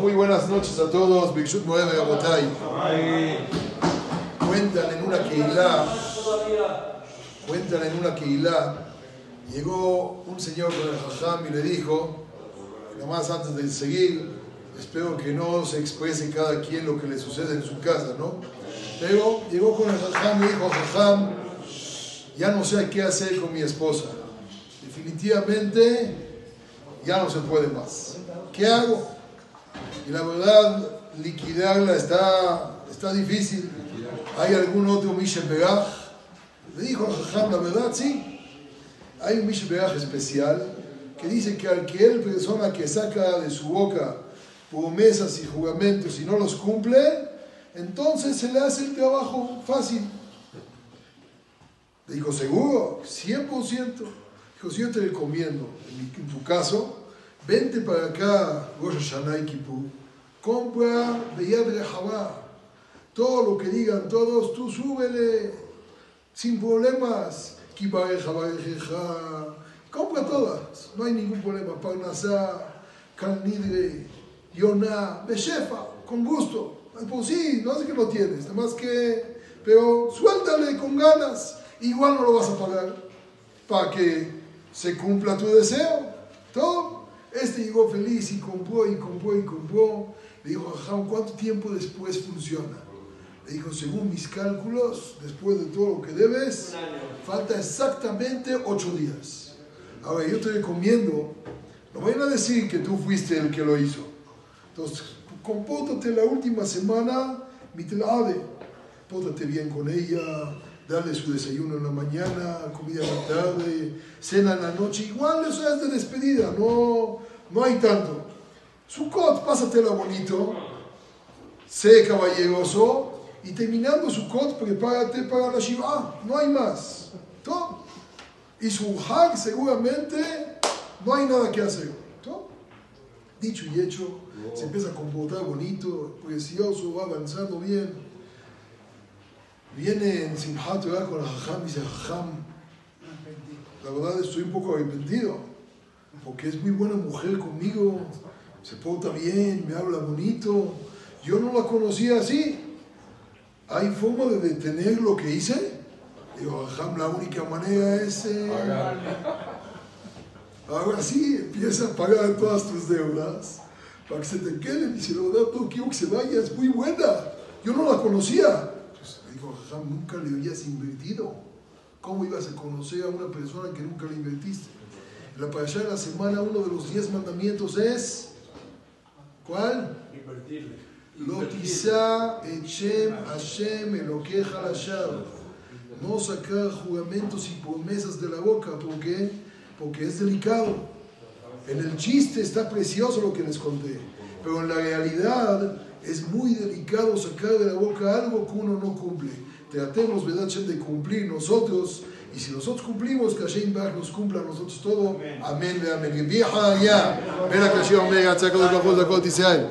muy buenas noches a todos. Bikshut Moed Gabotay. Cuentan en una Keilah, cuentan en una Keilah, llegó un señor con el Hajam y le dijo, nomás antes de seguir, espero que no se exprese cada quien lo que le sucede en su casa, ¿no? Pero llegó con el Hajam y dijo, Hajam, ya no sé qué hacer con mi esposa. Definitivamente ya no se puede más. ¿Qué hago? Y la verdad, liquidarla está, está difícil. ¿Hay algún otro Misha Begach? Le dijo Jajam, la verdad, sí. Hay un Misha Begach especial que dice que cualquier persona que saca de su boca promesas y juramentos y no los cumple, entonces se le hace el trabajo fácil. Le dijo, ¿seguro? 100%. Dijo, si yo te recomiendo, en, tu caso, vente para acá, Rosh Hashanah y compra Beyad Rehabá. Todo lo que digan todos, tú súbele, sin problemas. Compra todas, no hay ningún problema. Parnasá, Kalnidre, Yonah, Beshefa, con gusto. Pues sí, no sé que lo tienes, nada más que, pero suéltale con ganas, igual no lo vas a pagar para que se cumpla tu deseo. Todo. Este llegó feliz y compró y compró y compró. Le dijo, ¿cuánto tiempo después funciona? Le dijo, según mis cálculos, después de todo lo que debes, falta exactamente ocho días. Ahora, yo te recomiendo, no vayan a decir que tú fuiste el que lo hizo. Entonces, compórtate la última semana, mitlade. Pótate bien con ella, darle su desayuno en la mañana, comida en la tarde, cena en la noche. Igual eso es de despedida, no, no hay tanto. Sukkot, pásatela bonito, sé caballeroso y terminando su Sukkot, prepárate para la Shiva. No hay más. ¿Todo? Y su Hag seguramente no hay nada que hacer. ¿Todo? Dicho y hecho, se empieza a comportar bonito, precioso, va avanzando bien. Viene en Simhat con el Jajam y dice, Jajam, la verdad estoy un poco arrepentido, porque es muy buena mujer conmigo, se porta bien, me habla bonito. Yo no la conocía así. ¿Hay forma de detener lo que hice? Digo, Jajam, la única manera es... Eh, ahora sí, empieza a pagar todas tus deudas para que se te queden. Y si la verdad no quiero que se vaya, es muy buena. Yo no la conocía. Le digo, nunca le habías invertido. ¿Cómo ibas a conocer a una persona que nunca le invertiste? En la de la semana, uno de los diez mandamientos es. ¿Cuál? Invertirle. Echem Hashem Elokeja Lashar. No sacar juramentos y promesas de la boca. ¿Por qué? Porque es delicado. En el chiste está precioso lo que les conté. Pero en la realidad es muy delicado sacar de la boca algo que uno no cumple. Tratemos, ¿verdad, de cumplir nosotros. Y si nosotros cumplimos, que Hashem Bach nos cumpla a nosotros todo. Amén, amén. Vieja ya. Ven a que Hashem Omega, saca de la cosa de Israel.